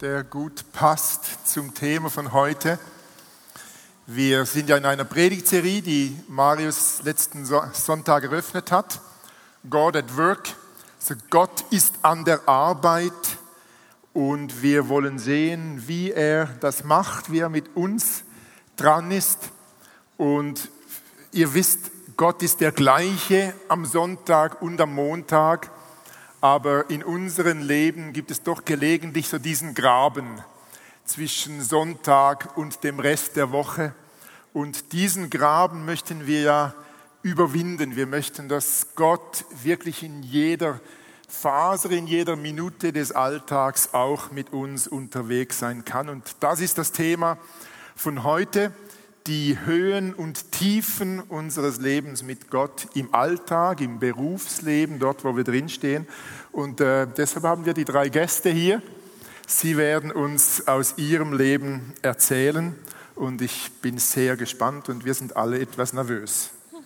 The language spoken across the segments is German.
Der gut passt zum Thema von heute. Wir sind ja in einer Predigtserie, die Marius letzten Sonntag eröffnet hat. God at Work. Also Gott ist an der Arbeit und wir wollen sehen, wie er das macht, wie er mit uns dran ist. Und ihr wisst, Gott ist der gleiche am Sonntag und am Montag, aber in unserem Leben gibt es doch gelegentlich so diesen Graben zwischen Sonntag und dem Rest der Woche. Und diesen Graben möchten wir ja überwinden. Wir möchten, dass Gott wirklich in jeder Faser, in jeder Minute des Alltags auch mit uns unterwegs sein kann. Und das ist das Thema von heute, die Höhen und Tiefen unseres Lebens mit Gott im Alltag, im Berufsleben, dort, wo wir drinstehen. Und äh, deshalb haben wir die drei Gäste hier. Sie werden uns aus ihrem Leben erzählen und ich bin sehr gespannt und wir sind alle etwas nervös.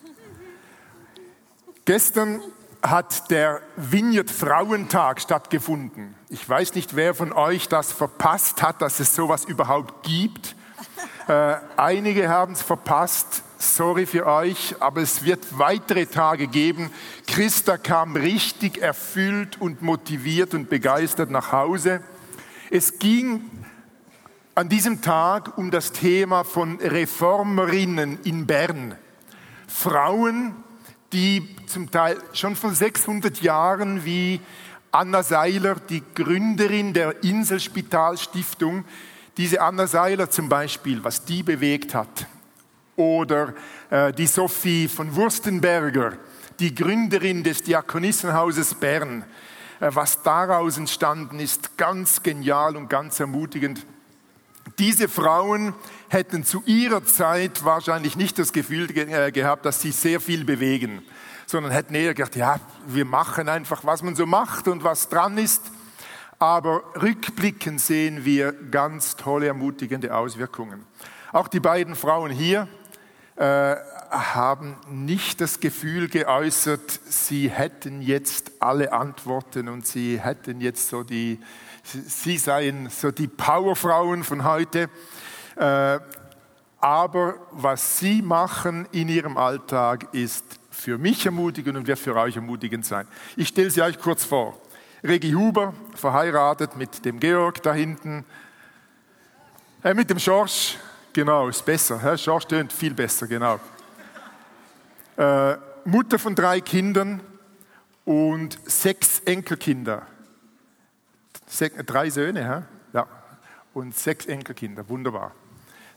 Gestern hat der Vineyard Frauentag stattgefunden. Ich weiß nicht, wer von euch das verpasst hat, dass es sowas überhaupt gibt. Äh, einige haben es verpasst. Sorry für euch, aber es wird weitere Tage geben. Christa kam richtig erfüllt und motiviert und begeistert nach Hause. Es ging an diesem Tag um das Thema von Reformerinnen in Bern. Frauen, die zum Teil schon vor 600 Jahren wie Anna Seiler, die Gründerin der Inselspitalstiftung, diese Anna Seiler zum Beispiel, was die bewegt hat. Oder äh, die Sophie von Wurstenberger, die Gründerin des Diakonissenhauses Bern. Äh, was daraus entstanden ist, ganz genial und ganz ermutigend. Diese Frauen hätten zu ihrer Zeit wahrscheinlich nicht das Gefühl äh, gehabt, dass sie sehr viel bewegen, sondern hätten eher gedacht, ja, wir machen einfach, was man so macht und was dran ist. Aber rückblickend sehen wir ganz tolle, ermutigende Auswirkungen. Auch die beiden Frauen hier äh, haben nicht das Gefühl geäußert, sie hätten jetzt alle Antworten und sie hätten jetzt so die, sie seien so die Powerfrauen von heute. Äh, aber was Sie machen in Ihrem Alltag ist für mich ermutigend und wird für euch ermutigend sein. Ich stelle sie euch kurz vor. Regi Huber, verheiratet mit dem Georg da hinten, äh, mit dem Schorsch, genau, ist besser. Schorsch tönt viel besser, genau. Äh, Mutter von drei Kindern und sechs Enkelkinder. Sech, drei Söhne, hä? ja, und sechs Enkelkinder, wunderbar.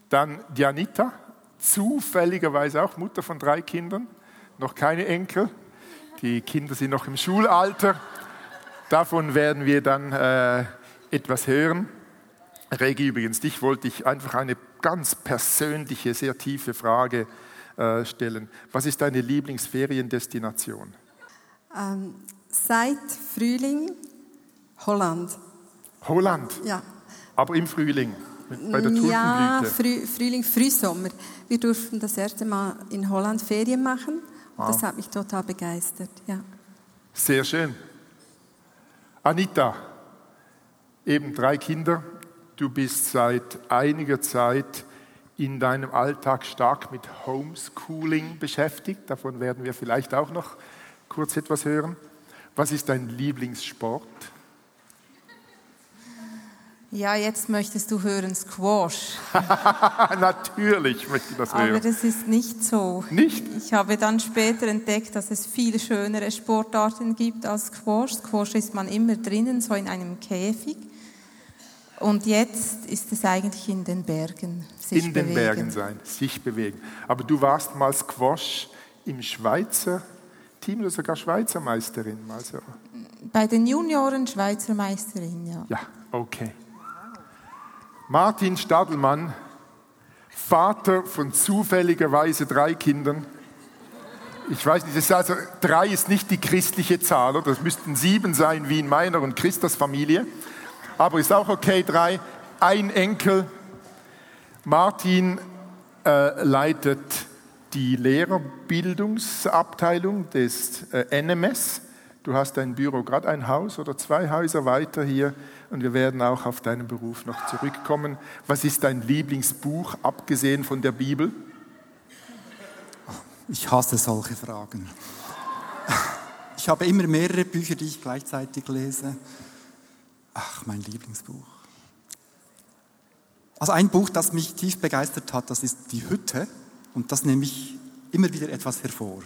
Dann Janita, zufälligerweise auch Mutter von drei Kindern, noch keine Enkel. Die Kinder sind noch im Schulalter. Davon werden wir dann äh, etwas hören. Regi, übrigens, dich wollte ich einfach eine ganz persönliche, sehr tiefe Frage äh, stellen. Was ist deine Lieblingsferiendestination? Ähm, seit Frühling Holland. Holland? Ja. Aber im Frühling? bei der Ja, Früh, Frühling, Frühsommer. Wir durften das erste Mal in Holland Ferien machen. Und das hat mich total begeistert. Ja. Sehr schön. Anita, eben drei Kinder. Du bist seit einiger Zeit in deinem Alltag stark mit Homeschooling beschäftigt. Davon werden wir vielleicht auch noch kurz etwas hören. Was ist dein Lieblingssport? Ja, jetzt möchtest du hören Squash. Natürlich möchte ich das hören. Aber das ist nicht so. Nicht? Ich habe dann später entdeckt, dass es viel schönere Sportarten gibt als Squash. Squash ist man immer drinnen, so in einem Käfig. Und jetzt ist es eigentlich in den Bergen. Sich in bewegen. den Bergen sein, sich bewegen. Aber du warst mal Squash im Schweizer Team oder sogar Schweizer Meisterin? Also. Bei den Junioren Schweizer Meisterin, ja. Ja, okay. Martin Stadelmann, Vater von zufälligerweise drei Kindern. Ich weiß nicht, also drei ist nicht die christliche Zahl, oder? das müssten sieben sein wie in meiner und Christas Familie. Aber ist auch okay, drei. Ein Enkel. Martin äh, leitet die Lehrerbildungsabteilung des äh, NMS. Du hast dein Büro gerade ein Haus oder zwei Häuser weiter hier und wir werden auch auf deinen Beruf noch zurückkommen. Was ist dein Lieblingsbuch, abgesehen von der Bibel? Ich hasse solche Fragen. Ich habe immer mehrere Bücher, die ich gleichzeitig lese. Ach, mein Lieblingsbuch. Also ein Buch, das mich tief begeistert hat, das ist Die Hütte. Und das nehme ich immer wieder etwas hervor.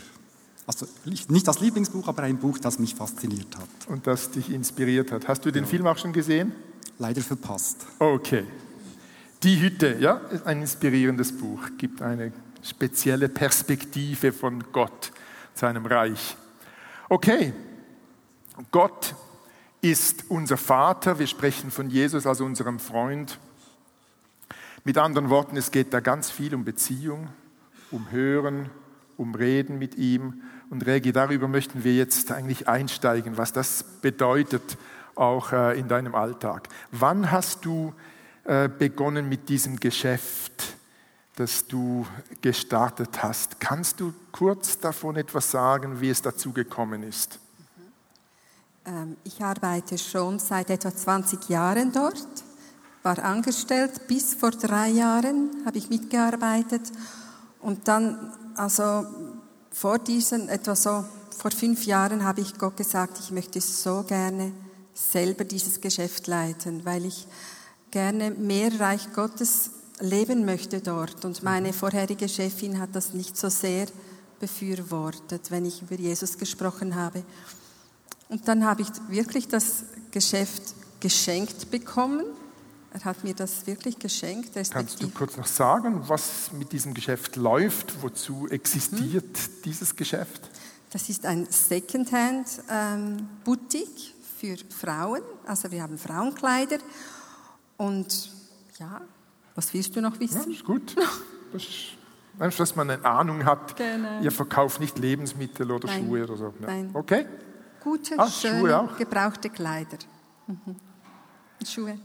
Also nicht das Lieblingsbuch, aber ein Buch, das mich fasziniert hat. Und das dich inspiriert hat. Hast du den ja. Film auch schon gesehen? Leider verpasst. Okay. Die Hütte, ja, ist ein inspirierendes Buch, gibt eine spezielle Perspektive von Gott, seinem Reich. Okay, Gott ist unser Vater, wir sprechen von Jesus als unserem Freund. Mit anderen Worten, es geht da ganz viel um Beziehung, um Hören, um Reden mit ihm. Und Regi, darüber möchten wir jetzt eigentlich einsteigen, was das bedeutet auch äh, in deinem Alltag. Wann hast du äh, begonnen mit diesem Geschäft, das du gestartet hast? Kannst du kurz davon etwas sagen, wie es dazu gekommen ist? Ähm, ich arbeite schon seit etwa 20 Jahren dort, war angestellt. Bis vor drei Jahren habe ich mitgearbeitet und dann, also vor diesen, etwa so vor fünf Jahren, habe ich Gott gesagt, ich möchte so gerne selber dieses Geschäft leiten, weil ich gerne mehr Reich Gottes leben möchte dort. Und meine vorherige Chefin hat das nicht so sehr befürwortet, wenn ich über Jesus gesprochen habe. Und dann habe ich wirklich das Geschäft geschenkt bekommen er hat mir das wirklich geschenkt. Kannst du kurz noch sagen, was mit diesem Geschäft läuft? Wozu existiert hm. dieses Geschäft? Das ist ein Secondhand-Boutique ähm, für Frauen. Also wir haben Frauenkleider. Und ja, was willst du noch wissen? Ja, ist gut. Das ist, dass man eine Ahnung hat. Genau. Ihr verkauft nicht Lebensmittel oder Nein. Schuhe oder so. Ja. Nein. Okay. Gute, ah, schöne, gebrauchte Kleider. Mhm. Schuhe.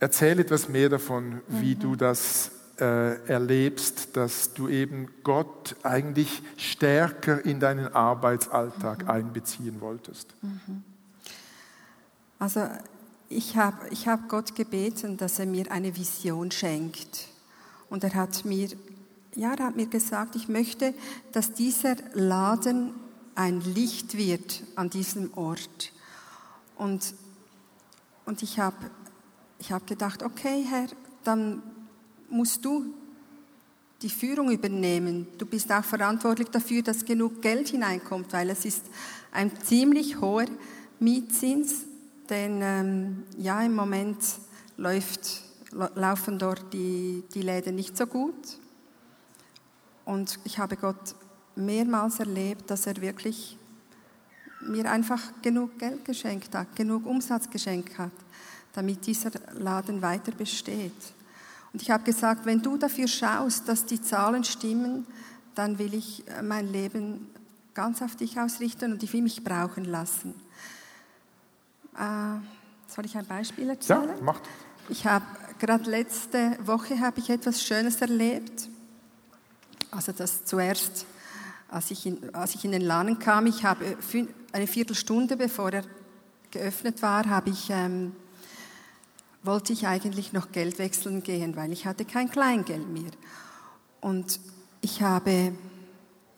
Erzähl etwas mehr davon, wie mhm. du das äh, erlebst, dass du eben Gott eigentlich stärker in deinen Arbeitsalltag mhm. einbeziehen wolltest. Mhm. Also ich habe ich hab Gott gebeten, dass er mir eine Vision schenkt. Und er hat mir, ja, er hat mir gesagt, ich möchte, dass dieser Laden ein Licht wird an diesem Ort. Und, und ich habe ich habe gedacht, okay, Herr, dann musst du die Führung übernehmen. Du bist auch verantwortlich dafür, dass genug Geld hineinkommt, weil es ist ein ziemlich hoher Mietzins, denn ähm, ja, im Moment läuft, laufen dort die, die Läden nicht so gut. Und ich habe Gott mehrmals erlebt, dass er wirklich mir einfach genug Geld geschenkt hat, genug Umsatz geschenkt hat damit dieser Laden weiter besteht. Und ich habe gesagt, wenn du dafür schaust, dass die Zahlen stimmen, dann will ich äh, mein Leben ganz auf dich ausrichten und ich will mich brauchen lassen. Äh, soll ich ein Beispiel erzählen? Ja, macht. Ich habe gerade letzte Woche habe ich etwas Schönes erlebt. Also das zuerst, als ich in, als ich in den Laden kam, ich habe eine Viertelstunde bevor er geöffnet war, habe ich ähm, wollte ich eigentlich noch Geld wechseln gehen, weil ich hatte kein Kleingeld mehr. Und ich habe,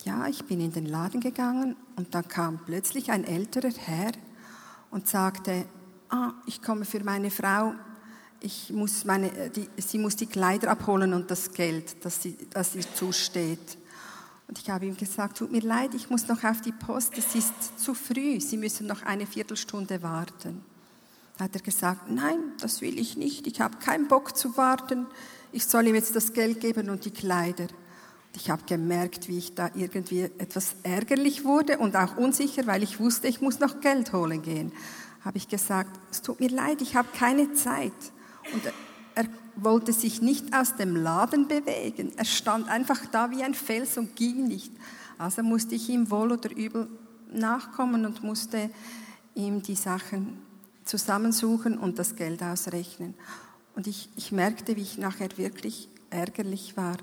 ja, ich bin in den Laden gegangen und dann kam plötzlich ein älterer Herr und sagte, ah, ich komme für meine Frau, ich muss meine, die, sie muss die Kleider abholen und das Geld, das, sie, das ihr zusteht. Und ich habe ihm gesagt, tut mir leid, ich muss noch auf die Post, es ist zu früh, Sie müssen noch eine Viertelstunde warten. Hat er gesagt, nein, das will ich nicht, ich habe keinen Bock zu warten, ich soll ihm jetzt das Geld geben und die Kleider. Ich habe gemerkt, wie ich da irgendwie etwas ärgerlich wurde und auch unsicher, weil ich wusste, ich muss noch Geld holen gehen. Habe ich gesagt, es tut mir leid, ich habe keine Zeit. Und er wollte sich nicht aus dem Laden bewegen. Er stand einfach da wie ein Fels und ging nicht. Also musste ich ihm wohl oder übel nachkommen und musste ihm die Sachen zusammensuchen und das Geld ausrechnen. Und ich, ich merkte, wie ich nachher wirklich ärgerlich war.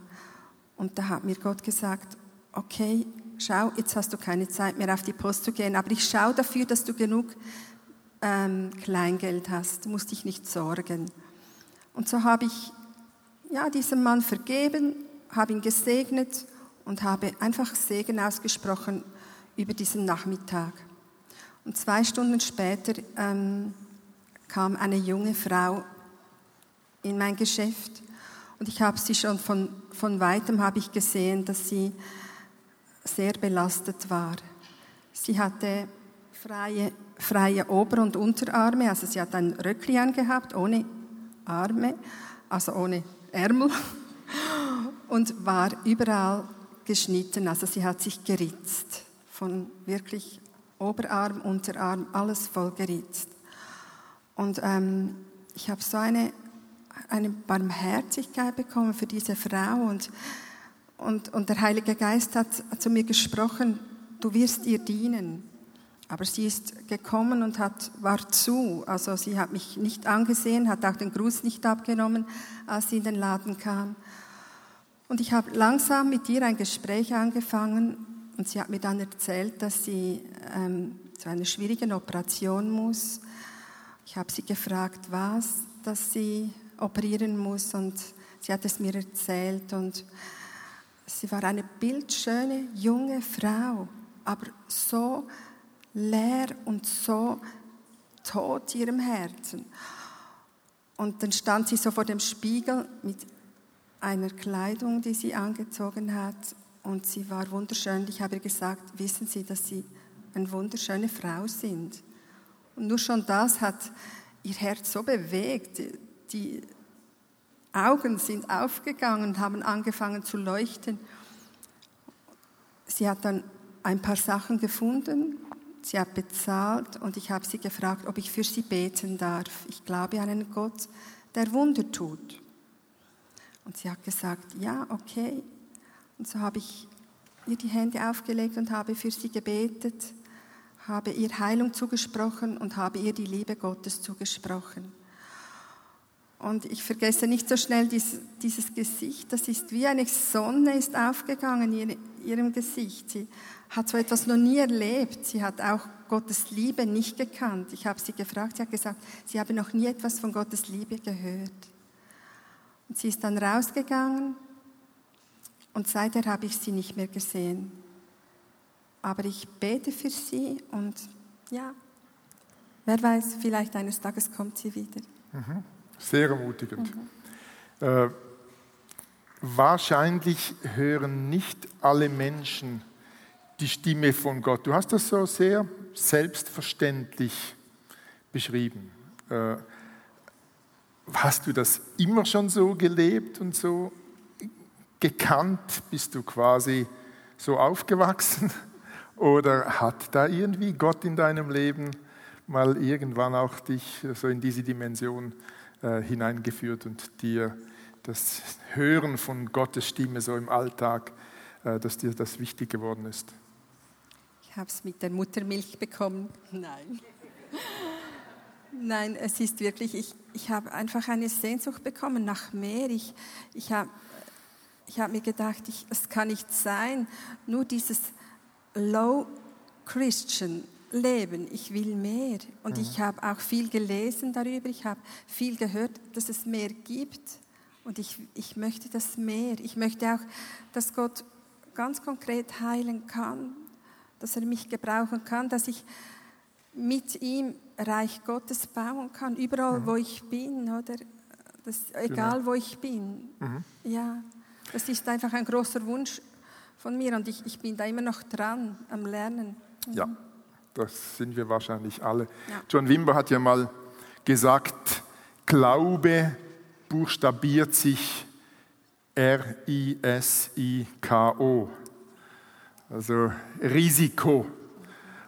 Und da hat mir Gott gesagt, okay, schau, jetzt hast du keine Zeit mehr auf die Post zu gehen, aber ich schaue dafür, dass du genug ähm, Kleingeld hast, du musst dich nicht sorgen. Und so habe ich ja, diesem Mann vergeben, habe ihn gesegnet und habe einfach Segen ausgesprochen über diesen Nachmittag. Und zwei Stunden später ähm, kam eine junge Frau in mein Geschäft und ich habe sie schon von, von weitem habe ich gesehen, dass sie sehr belastet war. Sie hatte freie, freie Ober- und Unterarme, also sie hat ein Röckli angehabt, ohne Arme, also ohne Ärmel und war überall geschnitten, also sie hat sich geritzt, von wirklich Oberarm, Unterarm, alles voll geritzt. Und ähm, ich habe so eine, eine Barmherzigkeit bekommen für diese Frau und, und, und der Heilige Geist hat zu mir gesprochen, du wirst ihr dienen. Aber sie ist gekommen und hat, war zu. Also sie hat mich nicht angesehen, hat auch den Gruß nicht abgenommen, als sie in den Laden kam. Und ich habe langsam mit ihr ein Gespräch angefangen und sie hat mir dann erzählt, dass sie ähm, zu einer schwierigen Operation muss. Ich habe sie gefragt, was, dass sie operieren muss und sie hat es mir erzählt und sie war eine bildschöne junge Frau, aber so leer und so tot ihrem Herzen. Und dann stand sie so vor dem Spiegel mit einer Kleidung, die sie angezogen hat. Und sie war wunderschön. Ich habe ihr gesagt, wissen Sie, dass Sie eine wunderschöne Frau sind. Und nur schon das hat ihr Herz so bewegt. Die Augen sind aufgegangen und haben angefangen zu leuchten. Sie hat dann ein paar Sachen gefunden, Sie hat bezahlt und ich habe sie gefragt, ob ich für sie beten darf. Ich glaube an einen Gott, der Wunder tut. Und sie hat gesagt, ja, okay. Und so habe ich ihr die Hände aufgelegt und habe für sie gebetet, habe ihr Heilung zugesprochen und habe ihr die Liebe Gottes zugesprochen. Und ich vergesse nicht so schnell dieses, dieses Gesicht. Das ist wie eine Sonne ist aufgegangen in ihrem Gesicht. Sie hat so etwas noch nie erlebt. Sie hat auch Gottes Liebe nicht gekannt. Ich habe sie gefragt, sie hat gesagt, sie habe noch nie etwas von Gottes Liebe gehört. Und sie ist dann rausgegangen und seither habe ich sie nicht mehr gesehen. Aber ich bete für sie und ja, wer weiß, vielleicht eines Tages kommt sie wieder. Mhm. Sehr ermutigend. Mhm. Äh, wahrscheinlich hören nicht alle Menschen die Stimme von Gott. Du hast das so sehr selbstverständlich beschrieben. Äh, hast du das immer schon so gelebt und so gekannt? Bist du quasi so aufgewachsen? Oder hat da irgendwie Gott in deinem Leben mal irgendwann auch dich so in diese Dimension äh, hineingeführt und dir das Hören von Gottes Stimme so im Alltag, äh, dass dir das wichtig geworden ist? Ich habe es mit der Muttermilch bekommen. Nein. Nein, es ist wirklich, ich, ich habe einfach eine Sehnsucht bekommen nach mehr. Ich, ich habe ich hab mir gedacht, ich, es kann nicht sein, nur dieses Low Christian Leben. Ich will mehr. Und mhm. ich habe auch viel gelesen darüber. Ich habe viel gehört, dass es mehr gibt. Und ich, ich möchte das mehr. Ich möchte auch, dass Gott ganz konkret heilen kann dass er mich gebrauchen kann, dass ich mit ihm Reich Gottes bauen kann, überall, mhm. wo ich bin, oder? Das, egal, genau. wo ich bin. Mhm. Ja, das ist einfach ein großer Wunsch von mir und ich, ich bin da immer noch dran am Lernen. Mhm. Ja, das sind wir wahrscheinlich alle. Ja. John Wimber hat ja mal gesagt, Glaube buchstabiert sich R-I-S-I-K-O. Also Risiko.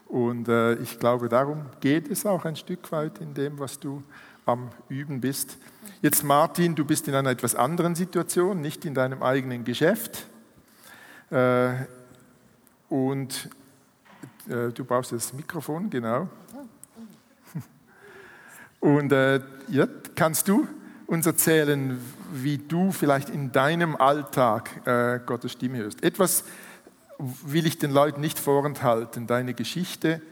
Und äh, ich glaube, darum geht es auch ein Stück weit in dem, was du am Üben bist. Jetzt Martin, du bist in einer etwas anderen Situation, nicht in deinem eigenen Geschäft. Äh, und äh, du brauchst das Mikrofon, genau. Und äh, ja, kannst du uns erzählen, wie du vielleicht in deinem Alltag Gottes Stimme hörst? Etwas will ich den Leuten nicht vorenthalten, deine Geschichte.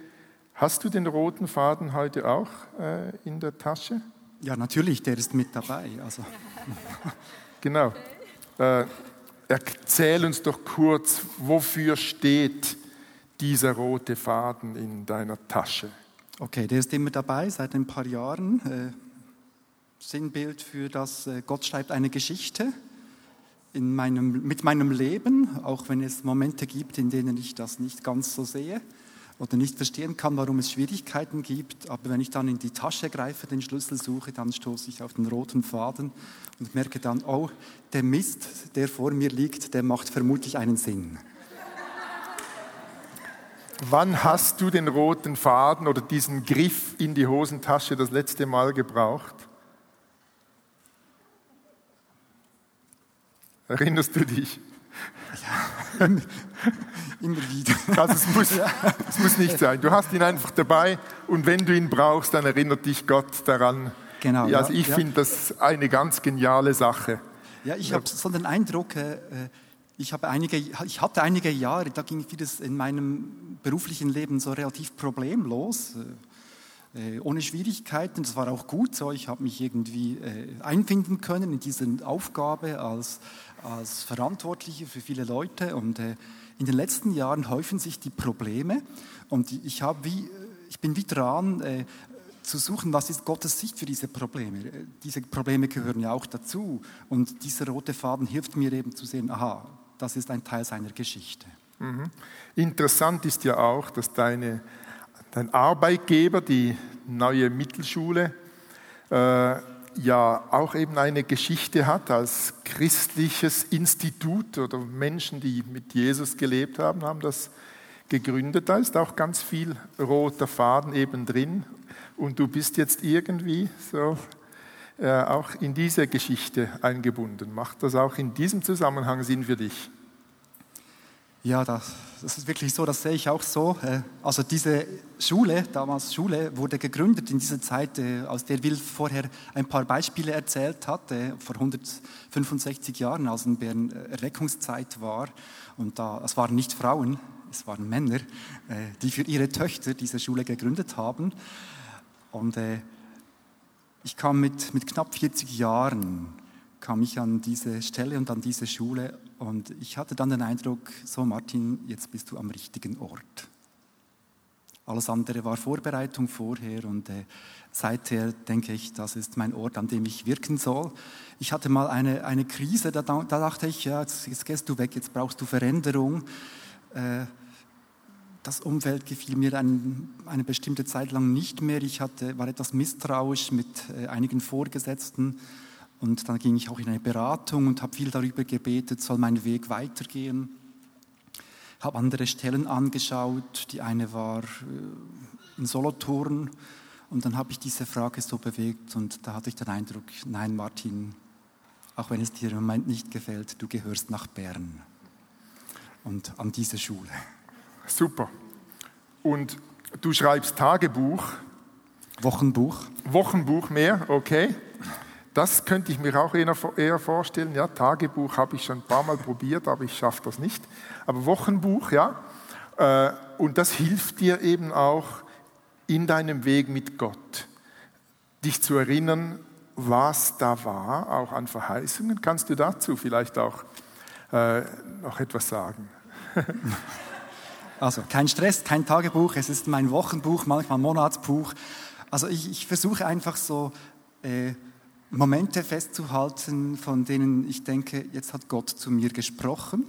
Hast du den roten Faden heute auch äh, in der Tasche? Ja, natürlich, der ist mit dabei. Also. genau. Äh, erzähl uns doch kurz, wofür steht dieser rote Faden in deiner Tasche? Okay, der ist immer dabei seit ein paar Jahren. Äh, Sinnbild für das, äh, Gott schreibt eine Geschichte in meinem, mit meinem Leben, auch wenn es Momente gibt, in denen ich das nicht ganz so sehe oder nicht verstehen kann, warum es Schwierigkeiten gibt. Aber wenn ich dann in die Tasche greife, den Schlüssel suche, dann stoße ich auf den roten Faden und merke dann, oh, der Mist, der vor mir liegt, der macht vermutlich einen Sinn. Wann hast du den roten Faden oder diesen Griff in die Hosentasche das letzte Mal gebraucht? Erinnerst du dich? Ja, immer wieder. Also es muss, es muss nicht sein. Du hast ihn einfach dabei und wenn du ihn brauchst, dann erinnert dich Gott daran. Genau. Ja, also ich ja. finde das eine ganz geniale Sache. Ja, ich habe so den Eindruck, äh, ich, habe einige, ich hatte einige Jahre, da ging vieles in meinem beruflichen Leben so relativ problemlos, äh, äh, ohne Schwierigkeiten. Das war auch gut so. Ich habe mich irgendwie äh, einfinden können in diese Aufgabe als, als Verantwortliche für viele Leute. Und in den letzten Jahren häufen sich die Probleme. Und ich, wie, ich bin wie dran, zu suchen, was ist Gottes Sicht für diese Probleme. Diese Probleme gehören ja auch dazu. Und dieser rote Faden hilft mir eben zu sehen, aha, das ist ein Teil seiner Geschichte. Mhm. Interessant ist ja auch, dass deine, dein Arbeitgeber, die neue Mittelschule, äh, ja auch eben eine Geschichte hat als christliches Institut oder Menschen, die mit Jesus gelebt haben, haben das gegründet. Da ist auch ganz viel roter Faden eben drin. Und du bist jetzt irgendwie so äh, auch in diese Geschichte eingebunden. Macht das auch in diesem Zusammenhang Sinn für dich? Ja, das, das ist wirklich so, das sehe ich auch so. Äh, also diese Schule, damals Schule, wurde gegründet in dieser Zeit, äh, aus der Will vorher ein paar Beispiele erzählt hat, vor 165 Jahren, als in Bern Erweckungszeit war. Und da, es waren nicht Frauen, es waren Männer, die für ihre Töchter diese Schule gegründet haben. Und ich kam mit, mit knapp 40 Jahren, kam ich an diese Stelle und an diese Schule und ich hatte dann den Eindruck, so Martin, jetzt bist du am richtigen Ort. Alles andere war Vorbereitung vorher und äh, seither denke ich, das ist mein Ort, an dem ich wirken soll. Ich hatte mal eine, eine Krise, da, da dachte ich, ja, jetzt, jetzt, gehst du weg, jetzt brauchst du Veränderung. Äh, das Umfeld gefiel mir ein, eine bestimmte Zeit lang nicht mehr. Ich hatte, war etwas misstrauisch mit äh, einigen Vorgesetzten und dann ging ich auch in eine Beratung und habe viel darüber gebetet, soll mein Weg weitergehen. Habe andere Stellen angeschaut. Die eine war äh, in Solothurn und dann habe ich diese Frage so bewegt und da hatte ich den Eindruck, nein Martin, auch wenn es dir im Moment nicht gefällt, du gehörst nach Bern und an diese Schule. Super. Und du schreibst Tagebuch. Wochenbuch. Wochenbuch mehr, okay. Das könnte ich mir auch eher vorstellen. Ja, Tagebuch habe ich schon ein paar Mal probiert, aber ich schaffe das nicht. Aber Wochenbuch, ja. Äh, und das hilft dir eben auch in deinem Weg mit Gott, dich zu erinnern, was da war, auch an Verheißungen. Kannst du dazu vielleicht auch äh, noch etwas sagen? Also kein Stress, kein Tagebuch, es ist mein Wochenbuch, manchmal Monatsbuch. Also ich, ich versuche einfach so äh, Momente festzuhalten, von denen ich denke, jetzt hat Gott zu mir gesprochen.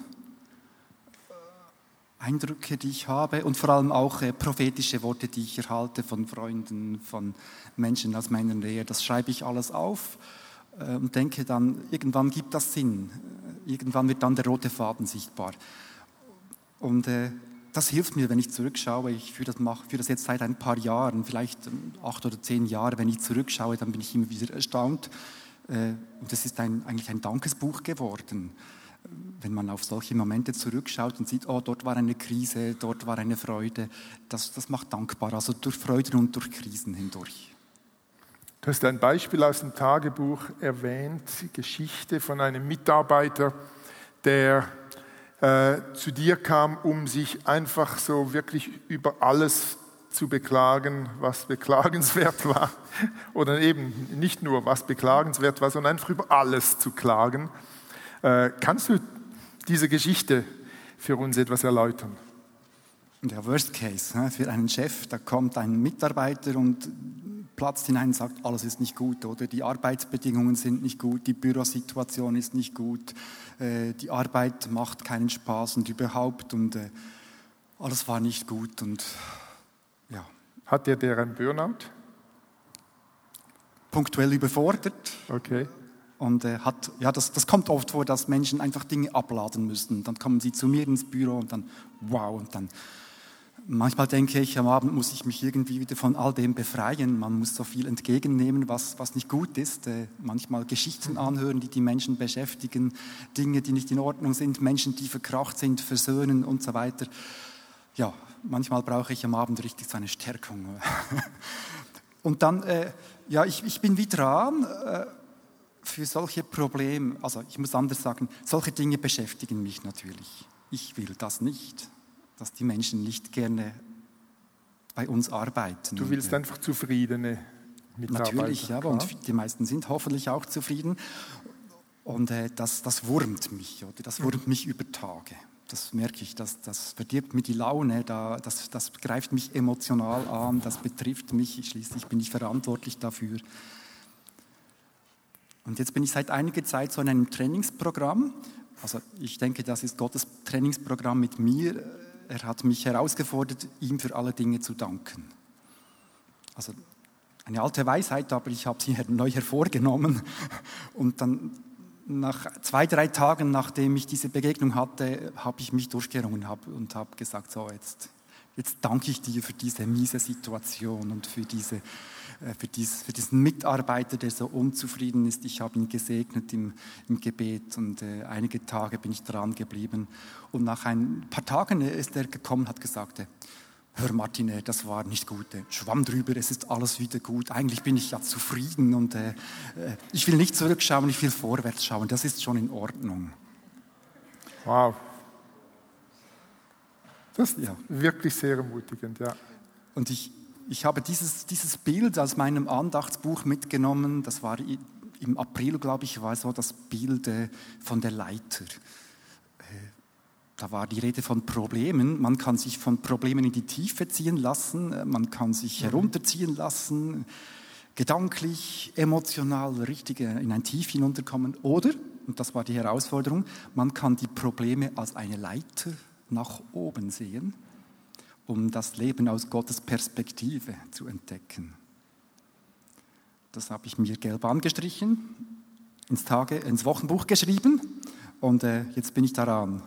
Eindrücke, die ich habe und vor allem auch äh, prophetische Worte, die ich erhalte von Freunden, von Menschen aus meiner Nähe. Das schreibe ich alles auf äh, und denke dann, irgendwann gibt das Sinn. Irgendwann wird dann der rote Faden sichtbar. Und äh, das hilft mir, wenn ich zurückschaue. Ich führe das, mache, führe das jetzt seit ein paar Jahren, vielleicht ähm, acht oder zehn Jahre. Wenn ich zurückschaue, dann bin ich immer wieder erstaunt. Äh, und es ist ein, eigentlich ein Dankesbuch geworden. Wenn man auf solche Momente zurückschaut und sieht, oh, dort war eine Krise, dort war eine Freude, das, das macht dankbar, also durch Freuden und durch Krisen hindurch. Du hast ein Beispiel aus dem Tagebuch erwähnt, Geschichte von einem Mitarbeiter, der äh, zu dir kam, um sich einfach so wirklich über alles zu beklagen, was beklagenswert war. Oder eben nicht nur, was beklagenswert war, sondern einfach über alles zu klagen. Äh, kannst du diese Geschichte für uns etwas erläutern? Der Worst Case ne, für einen Chef, da kommt ein Mitarbeiter und platzt hinein und sagt, alles ist nicht gut, oder die Arbeitsbedingungen sind nicht gut, die Bürosituation ist nicht gut, äh, die Arbeit macht keinen Spaß und überhaupt und äh, alles war nicht gut und ja. Hat der der ein Burnout? Punktuell überfordert. Okay. Und äh, hat, ja, das, das kommt oft vor, dass Menschen einfach Dinge abladen müssen. Dann kommen sie zu mir ins Büro und dann, wow, und dann Manchmal denke ich, am Abend muss ich mich irgendwie wieder von all dem befreien. Man muss so viel entgegennehmen, was, was nicht gut ist. Äh, manchmal Geschichten anhören, die die Menschen beschäftigen, Dinge, die nicht in Ordnung sind, Menschen, die verkracht sind, versöhnen und so weiter. Ja, manchmal brauche ich am Abend richtig so eine Stärkung. und dann, äh, ja, ich, ich bin wieder dran. Äh, für solche Probleme, also ich muss anders sagen, solche Dinge beschäftigen mich natürlich. Ich will das nicht dass die Menschen nicht gerne bei uns arbeiten. Du willst einfach zufriedene Mitarbeiter. Natürlich, ja, klar. und die meisten sind hoffentlich auch zufrieden. Und äh, das, das wurmt mich, oder? das wurmt mich über Tage. Das merke ich, das, das verdirbt mir die Laune, da, das, das greift mich emotional an, das betrifft mich, schließlich bin ich verantwortlich dafür. Und jetzt bin ich seit einiger Zeit so in einem Trainingsprogramm. Also ich denke, das ist Gottes Trainingsprogramm mit mir er hat mich herausgefordert, ihm für alle Dinge zu danken. Also eine alte Weisheit, aber ich habe sie neu hervorgenommen. Und dann nach zwei, drei Tagen, nachdem ich diese Begegnung hatte, habe ich mich durchgerungen und habe gesagt, so jetzt, jetzt danke ich dir für diese miese Situation und für diese für, dies, für, diesen Mitarbeiter, der so unzufrieden ist. Ich habe ihn gesegnet im, im Gebet und äh, einige Tage bin ich dran geblieben. Und nach ein paar Tagen ist er gekommen und hat gesagt, äh, hör Martin, äh, das war nicht gut, schwamm drüber, es ist alles wieder gut. Eigentlich bin ich ja zufrieden und äh, ich will nicht zurückschauen, ich will vorwärts schauen. Das ist schon in Ordnung. Wow. Das ist ja. wirklich sehr ermutigend, ja. Und ich, ich habe dieses, dieses Bild aus meinem Andachtsbuch mitgenommen. Das war im April, glaube ich, war so das Bild äh, von der Leiter. Äh, da war die Rede von Problemen. Man kann sich von Problemen in die Tiefe ziehen lassen, äh, man kann sich mhm. herunterziehen lassen, gedanklich, emotional, richtig in ein Tief hinunterkommen. Oder, und das war die Herausforderung, man kann die Probleme als eine Leiter nach oben sehen um das Leben aus Gottes Perspektive zu entdecken. Das habe ich mir gelb angestrichen, ins, Tage, ins Wochenbuch geschrieben und äh, jetzt bin ich daran.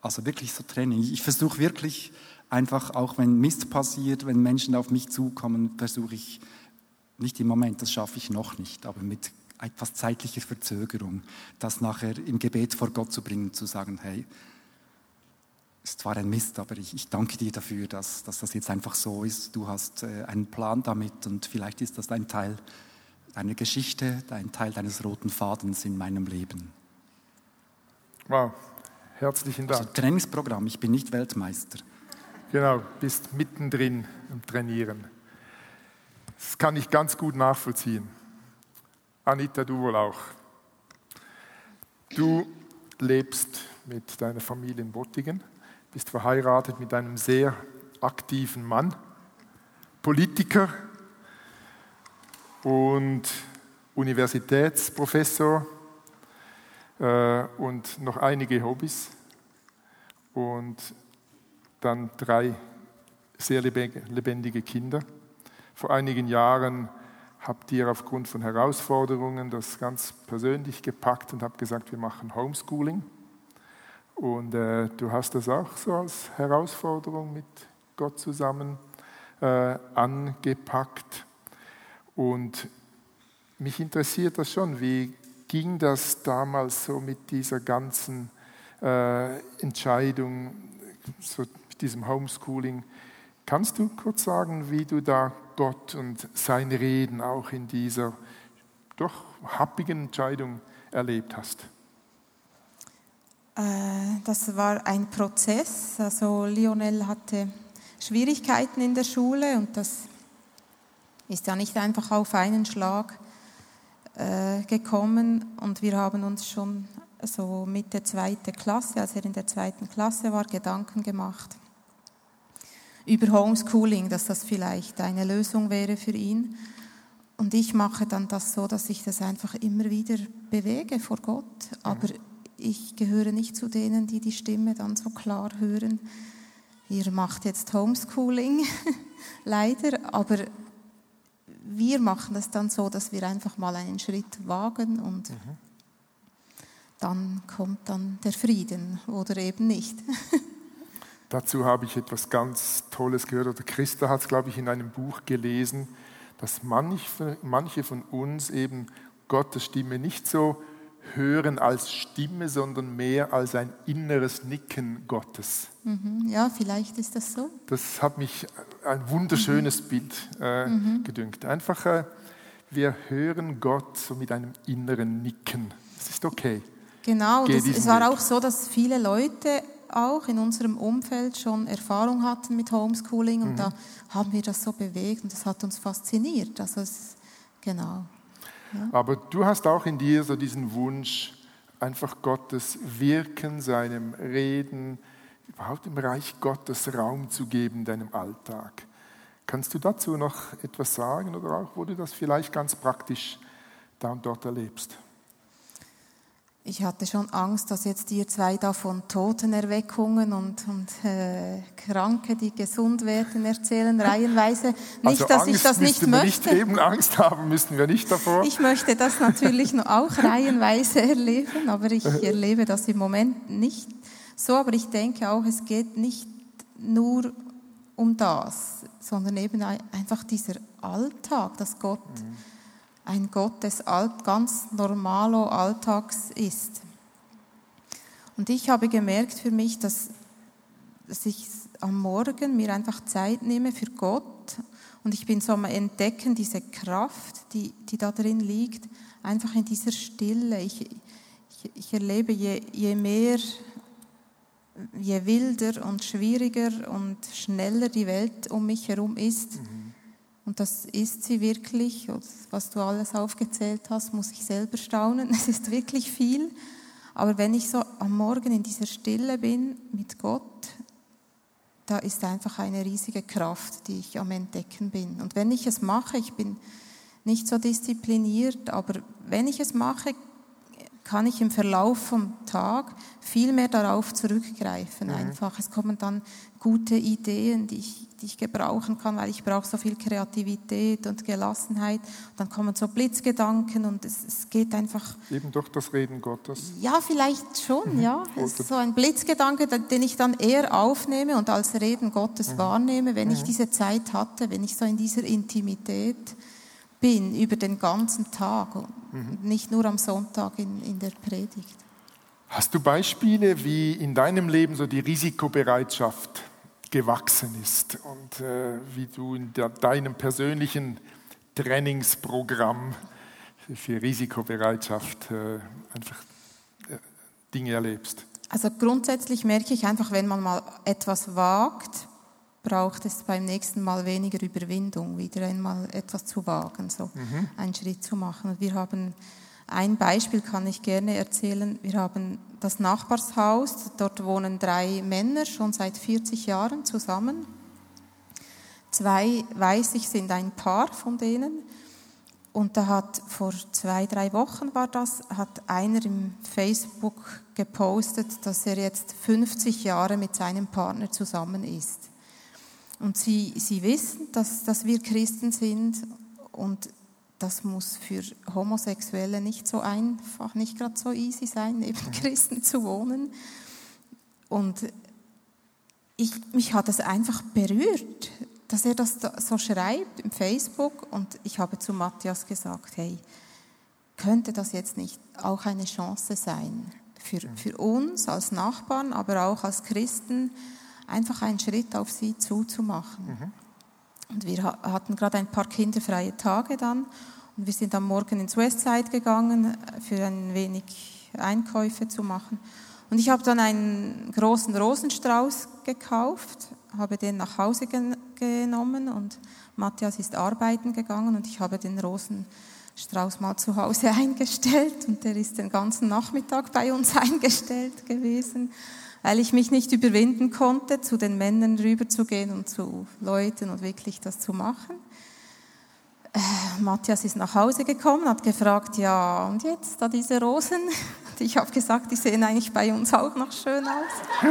Also wirklich so Training. Ich versuche wirklich einfach, auch wenn Mist passiert, wenn Menschen auf mich zukommen, versuche ich nicht im Moment, das schaffe ich noch nicht, aber mit etwas zeitlicher Verzögerung, das nachher im Gebet vor Gott zu bringen, zu sagen, hey, ist zwar ein Mist, aber ich, ich danke dir dafür, dass, dass, das jetzt einfach so ist. Du hast äh, einen Plan damit und vielleicht ist das ein Teil deiner Geschichte, ein Teil deines roten Fadens in meinem Leben. Wow, herzlichen Dank. Also Trainingsprogramm, ich bin nicht Weltmeister. Genau, bist mittendrin im Trainieren. Das kann ich ganz gut nachvollziehen. Anita, du wohl auch. Du lebst mit deiner Familie in Bottingen bist verheiratet mit einem sehr aktiven Mann, Politiker und Universitätsprofessor äh, und noch einige Hobbys und dann drei sehr lebendige Kinder. Vor einigen Jahren habe dir aufgrund von Herausforderungen das ganz persönlich gepackt und habe gesagt, wir machen Homeschooling. Und äh, du hast das auch so als Herausforderung mit Gott zusammen äh, angepackt. Und mich interessiert das schon, wie ging das damals so mit dieser ganzen äh, Entscheidung, so mit diesem Homeschooling? Kannst du kurz sagen, wie du da Gott und sein Reden auch in dieser doch happigen Entscheidung erlebt hast? Äh, das war ein Prozess. Also Lionel hatte Schwierigkeiten in der Schule und das ist ja nicht einfach auf einen Schlag äh, gekommen und wir haben uns schon so mit der zweiten Klasse, als er in der zweiten Klasse war, Gedanken gemacht über Homeschooling, dass das vielleicht eine Lösung wäre für ihn. Und ich mache dann das so, dass ich das einfach immer wieder bewege vor Gott. Aber ich gehöre nicht zu denen, die die Stimme dann so klar hören. Ihr macht jetzt Homeschooling, leider, aber wir machen das dann so, dass wir einfach mal einen Schritt wagen und mhm. dann kommt dann der Frieden oder eben nicht. Dazu habe ich etwas ganz Tolles gehört, oder Christa hat es, glaube ich, in einem Buch gelesen, dass manche von uns eben Gottes Stimme nicht so hören als Stimme, sondern mehr als ein inneres Nicken Gottes. Mhm. Ja, vielleicht ist das so. Das hat mich ein wunderschönes mhm. Bild äh, mhm. gedünkt. Einfach, äh, wir hören Gott so mit einem inneren Nicken. Das ist okay. Genau, das, es war Weg. auch so, dass viele Leute auch in unserem Umfeld schon Erfahrung hatten mit Homeschooling und mhm. da haben wir das so bewegt und das hat uns fasziniert. Also es, genau. Aber du hast auch in dir so diesen Wunsch, einfach Gottes Wirken, seinem Reden, überhaupt im Reich Gottes Raum zu geben in deinem Alltag. Kannst du dazu noch etwas sagen oder auch, wo du das vielleicht ganz praktisch da und dort erlebst? Ich hatte schon Angst, dass jetzt ihr zwei da von Totenerweckungen und, und äh, Kranke, die gesund werden, erzählen, reihenweise. Nicht, also dass Angst ich das nicht wir möchte. Nicht eben Angst haben müssten wir nicht davor. Ich möchte das natürlich auch reihenweise erleben, aber ich erlebe das im Moment nicht so. Aber ich denke auch, es geht nicht nur um das, sondern eben einfach dieser Alltag, dass Gott mhm ein Gott des ganz normalo Alltags ist. Und ich habe gemerkt für mich, dass, dass ich am Morgen mir einfach Zeit nehme für Gott und ich bin so am Entdecken, diese Kraft, die, die da drin liegt, einfach in dieser Stille. Ich, ich, ich erlebe, je, je mehr, je wilder und schwieriger und schneller die Welt um mich herum ist, mhm und das ist sie wirklich. Was du alles aufgezählt hast, muss ich selber staunen. Es ist wirklich viel. Aber wenn ich so am Morgen in dieser Stille bin mit Gott, da ist einfach eine riesige Kraft, die ich am Entdecken bin. Und wenn ich es mache, ich bin nicht so diszipliniert, aber wenn ich es mache, kann ich im Verlauf vom Tag viel mehr darauf zurückgreifen. Mhm. Einfach, es kommen dann gute Ideen, die ich die ich gebrauchen kann, weil ich brauche so viel Kreativität und Gelassenheit. Dann kommen so Blitzgedanken und es, es geht einfach. Eben durch das Reden Gottes. Ja, vielleicht schon, mhm. ja. Es ist so ein Blitzgedanke, den ich dann eher aufnehme und als Reden Gottes mhm. wahrnehme, wenn mhm. ich diese Zeit hatte, wenn ich so in dieser Intimität bin über den ganzen Tag und mhm. nicht nur am Sonntag in, in der Predigt. Hast du Beispiele, wie in deinem Leben so die Risikobereitschaft gewachsen ist und äh, wie du in der, deinem persönlichen Trainingsprogramm für Risikobereitschaft äh, einfach äh, Dinge erlebst? Also grundsätzlich merke ich einfach, wenn man mal etwas wagt, braucht es beim nächsten Mal weniger Überwindung, wieder einmal etwas zu wagen, so mhm. einen Schritt zu machen. Und wir haben ein Beispiel kann ich gerne erzählen. Wir haben das Nachbarshaus, dort wohnen drei Männer schon seit 40 Jahren zusammen. Zwei, weiß ich, sind ein Paar von denen. Und da hat vor zwei, drei Wochen war das, hat einer im Facebook gepostet, dass er jetzt 50 Jahre mit seinem Partner zusammen ist. Und sie, sie wissen, dass, dass wir Christen sind und das muss für Homosexuelle nicht so einfach, nicht gerade so easy sein, neben. Christen zu wohnen. Und ich, mich hat es einfach berührt, dass er das so schreibt im Facebook. Und ich habe zu Matthias gesagt, hey, könnte das jetzt nicht auch eine Chance sein für, für uns als Nachbarn, aber auch als Christen, einfach einen Schritt auf sie zuzumachen. Mhm. Und wir hatten gerade ein paar kinderfreie Tage dann und wir sind am Morgen ins Westside gegangen, äh, für ein wenig Einkäufe zu machen. Und ich habe dann einen großen Rosenstrauß gekauft, habe den nach Hause gen genommen und Matthias ist arbeiten gegangen und ich habe den Rosenstrauß mal zu Hause eingestellt und der ist den ganzen Nachmittag bei uns eingestellt gewesen weil ich mich nicht überwinden konnte, zu den Männern rüberzugehen und zu Leuten und wirklich das zu machen. Äh, Matthias ist nach Hause gekommen, hat gefragt, ja, und jetzt da diese Rosen? Und ich habe gesagt, die sehen eigentlich bei uns auch noch schön aus.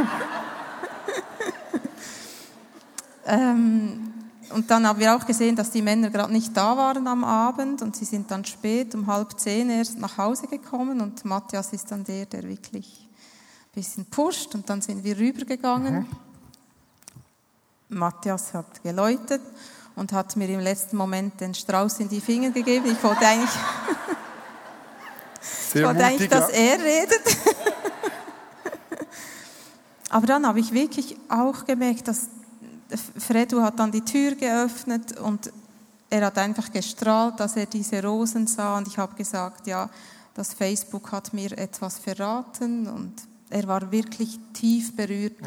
ähm, und dann haben wir auch gesehen, dass die Männer gerade nicht da waren am Abend und sie sind dann spät, um halb zehn erst nach Hause gekommen und Matthias ist dann der, der wirklich bisschen pusht und dann sind wir rübergegangen. Mhm. Matthias hat geläutet und hat mir im letzten Moment den Strauß in die Finger gegeben. Ich wollte eigentlich, ich wollte eigentlich dass er redet. Aber dann habe ich wirklich auch gemerkt, dass Fredu hat dann die Tür geöffnet und er hat einfach gestrahlt, dass er diese Rosen sah und ich habe gesagt, ja, das Facebook hat mir etwas verraten und er war wirklich tief berührt. Mhm.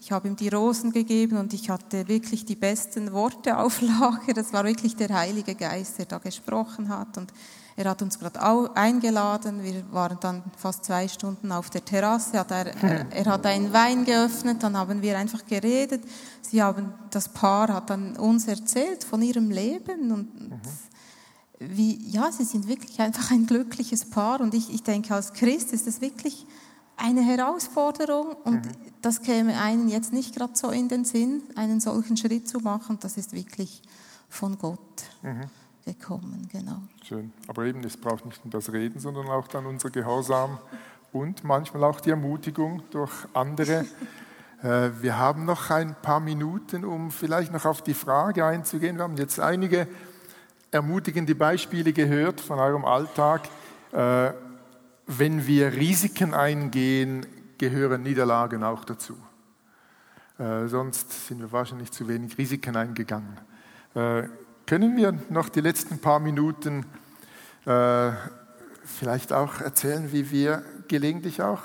Ich habe ihm die Rosen gegeben und ich hatte wirklich die besten Worte auf Lager. Das war wirklich der Heilige Geist, der da gesprochen hat. Und er hat uns gerade eingeladen. Wir waren dann fast zwei Stunden auf der Terrasse. Hat er, er hat einen Wein geöffnet, dann haben wir einfach geredet. Sie haben, das Paar hat dann uns erzählt von ihrem Leben und mhm. wie, ja, sie sind wirklich einfach ein glückliches Paar. Und ich, ich denke, als Christ ist es wirklich eine Herausforderung und mhm. das käme einem jetzt nicht gerade so in den Sinn, einen solchen Schritt zu machen. Das ist wirklich von Gott mhm. gekommen, genau. Schön. Aber eben, es braucht nicht nur das Reden, sondern auch dann unser Gehorsam und manchmal auch die Ermutigung durch andere. Äh, wir haben noch ein paar Minuten, um vielleicht noch auf die Frage einzugehen. Wir haben jetzt einige ermutigende Beispiele gehört von eurem Alltag. Wenn wir Risiken eingehen, gehören Niederlagen auch dazu. Äh, sonst sind wir wahrscheinlich zu wenig Risiken eingegangen. Äh, können wir noch die letzten paar Minuten äh, vielleicht auch erzählen, wie wir gelegentlich auch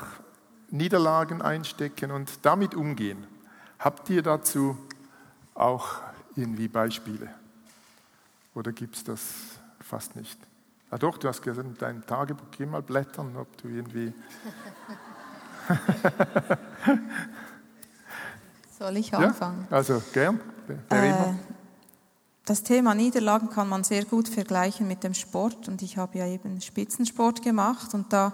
Niederlagen einstecken und damit umgehen? Habt ihr dazu auch irgendwie Beispiele? Oder gibt es das fast nicht? Ah doch, du hast gesagt, in deinem Tagebuch, geh mal blättern, ob du irgendwie... Soll ich anfangen? Ja, also gern. Äh, das Thema Niederlagen kann man sehr gut vergleichen mit dem Sport. Und ich habe ja eben Spitzensport gemacht. Und da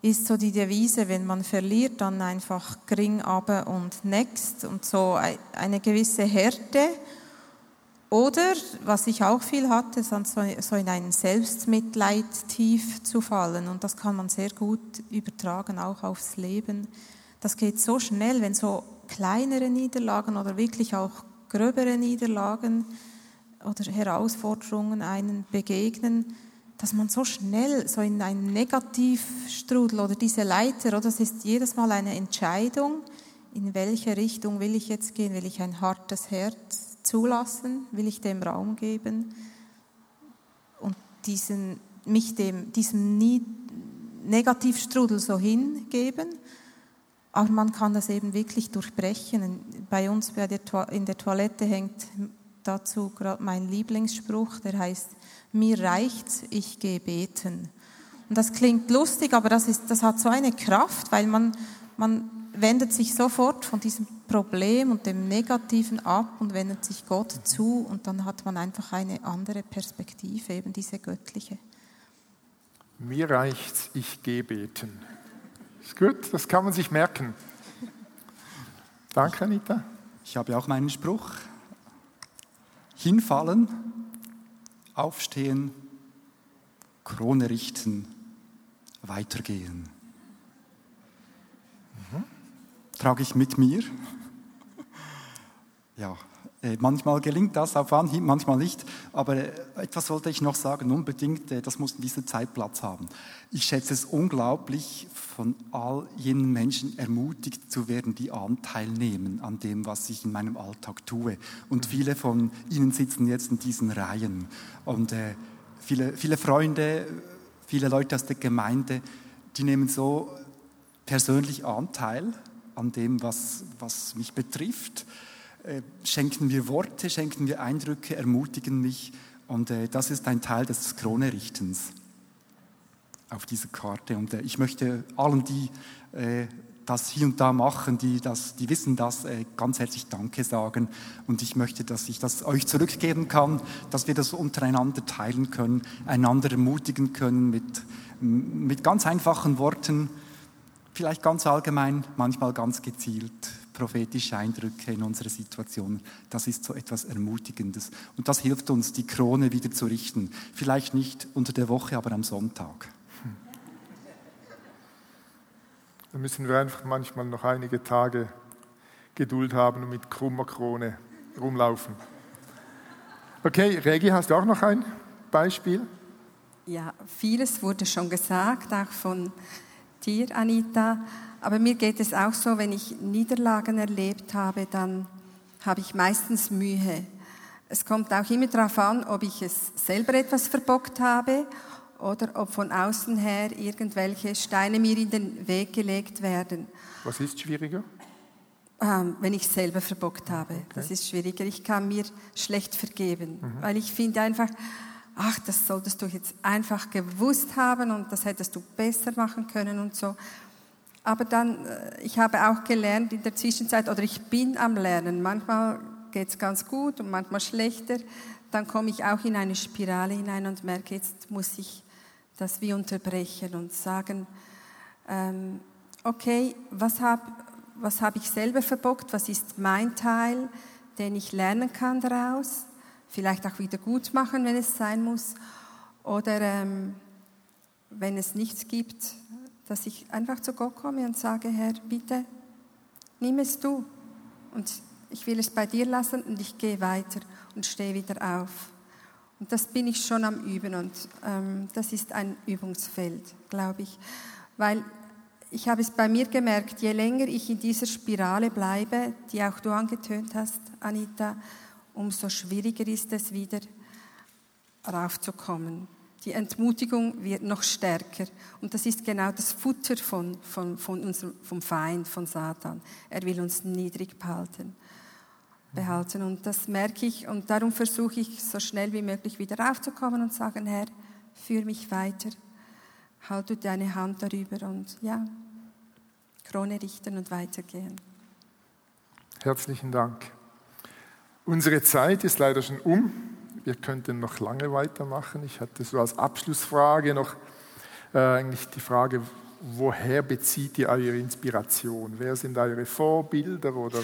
ist so die Devise, wenn man verliert, dann einfach gring aber und next. Und so eine gewisse Härte oder, was ich auch viel hatte, so in einen Selbstmitleid tief zu fallen. Und das kann man sehr gut übertragen, auch aufs Leben. Das geht so schnell, wenn so kleinere Niederlagen oder wirklich auch gröbere Niederlagen oder Herausforderungen einen begegnen, dass man so schnell so in einen Negativstrudel oder diese Leiter, oder das ist jedes Mal eine Entscheidung, in welche Richtung will ich jetzt gehen, will ich ein hartes Herz zulassen, will ich dem Raum geben und diesen, mich dem, diesem Negativstrudel so hingeben. Aber man kann das eben wirklich durchbrechen. Bei uns bei der in der Toilette hängt dazu gerade mein Lieblingsspruch, der heißt, mir reicht's, ich gehe beten. Und das klingt lustig, aber das, ist, das hat so eine Kraft, weil man, man wendet sich sofort von diesem Problem und dem Negativen ab und wendet sich Gott zu und dann hat man einfach eine andere Perspektive, eben diese göttliche. Mir reicht's, ich gehe beten. Ist gut, das kann man sich merken. Danke, Anita. Ich habe auch meinen Spruch. Hinfallen, aufstehen, Krone richten, weitergehen. Mhm. Trage ich mit mir? Ja, äh, manchmal gelingt das auf Anhieb, manchmal nicht. Aber äh, etwas wollte ich noch sagen, unbedingt, äh, das muss in dieser Zeit Platz haben. Ich schätze es unglaublich, von all jenen Menschen ermutigt zu werden, die Anteil nehmen an dem, was ich in meinem Alltag tue. Und viele von Ihnen sitzen jetzt in diesen Reihen. Und viele, viele Freunde, viele Leute aus der Gemeinde, die nehmen so persönlich Anteil an dem, was, was mich betrifft schenken wir Worte, schenken wir Eindrücke, ermutigen mich. Und äh, das ist ein Teil des Krone-Richtens auf dieser Karte. Und äh, ich möchte allen, die das hier und da machen, die, das, die wissen das, ganz herzlich Danke sagen. Und ich möchte, dass ich das euch zurückgeben kann, dass wir das untereinander teilen können, einander ermutigen können mit, mit ganz einfachen Worten, vielleicht ganz allgemein, manchmal ganz gezielt prophetische Eindrücke in unserer Situation. Das ist so etwas Ermutigendes. Und das hilft uns, die Krone wieder zu richten. Vielleicht nicht unter der Woche, aber am Sonntag. Da müssen wir einfach manchmal noch einige Tage Geduld haben und mit krummer Krone rumlaufen. Okay, Regi, hast du auch noch ein Beispiel? Ja, vieles wurde schon gesagt, auch von dir, Anita. Aber mir geht es auch so, wenn ich Niederlagen erlebt habe, dann habe ich meistens Mühe. Es kommt auch immer darauf an, ob ich es selber etwas verbockt habe oder ob von außen her irgendwelche Steine mir in den Weg gelegt werden. Was ist schwieriger? Ähm, wenn ich selber verbockt habe. Okay. Das ist schwieriger. Ich kann mir schlecht vergeben, mhm. weil ich finde einfach, ach, das solltest du jetzt einfach gewusst haben und das hättest du besser machen können und so. Aber dann, äh, ich habe auch gelernt in der Zwischenzeit, oder ich bin am Lernen. Manchmal geht es ganz gut und manchmal schlechter. Dann komme ich auch in eine Spirale hinein und merke, jetzt muss ich das wie unterbrechen und sagen, ähm, okay, was habe was hab ich selber verbockt, was ist mein Teil, den ich lernen kann daraus, vielleicht auch wieder gut machen, wenn es sein muss, oder ähm, wenn es nichts gibt, dass ich einfach zu Gott komme und sage, Herr, bitte, nimm es du. Und ich will es bei dir lassen und ich gehe weiter und stehe wieder auf. Und das bin ich schon am Üben und ähm, das ist ein Übungsfeld, glaube ich. Weil ich habe es bei mir gemerkt, je länger ich in dieser Spirale bleibe, die auch du angetönt hast, Anita, umso schwieriger ist es wieder raufzukommen. Die Entmutigung wird noch stärker. Und das ist genau das Futter von, von, von unserem, vom Feind, von Satan. Er will uns niedrig behalten. behalten. Und das merke ich. Und darum versuche ich, so schnell wie möglich wieder raufzukommen und sagen, Herr, führ mich weiter. Halt du deine Hand darüber und ja, Krone richten und weitergehen. Herzlichen Dank. Unsere Zeit ist leider schon um. Wir könnten noch lange weitermachen. Ich hatte so als Abschlussfrage noch äh, eigentlich die Frage, woher bezieht ihr eure Inspiration? Wer sind eure Vorbilder oder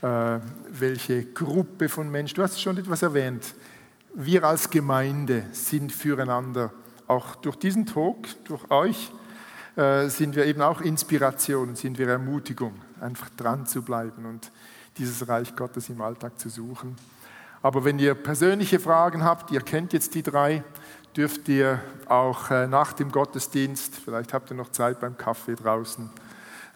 äh, welche Gruppe von Menschen? Du hast schon etwas erwähnt. Wir als Gemeinde sind füreinander, auch durch diesen Talk, durch euch, äh, sind wir eben auch Inspiration, sind wir Ermutigung, einfach dran zu bleiben und dieses Reich Gottes im Alltag zu suchen. Aber wenn ihr persönliche Fragen habt, ihr kennt jetzt die drei, dürft ihr auch äh, nach dem Gottesdienst, vielleicht habt ihr noch Zeit beim Kaffee draußen,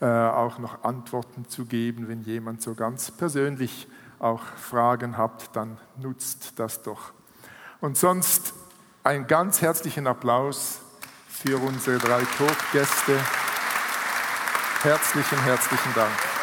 äh, auch noch Antworten zu geben. Wenn jemand so ganz persönlich auch Fragen habt, dann nutzt das doch. Und sonst einen ganz herzlichen Applaus für unsere drei Talkgäste. Herzlichen, herzlichen Dank.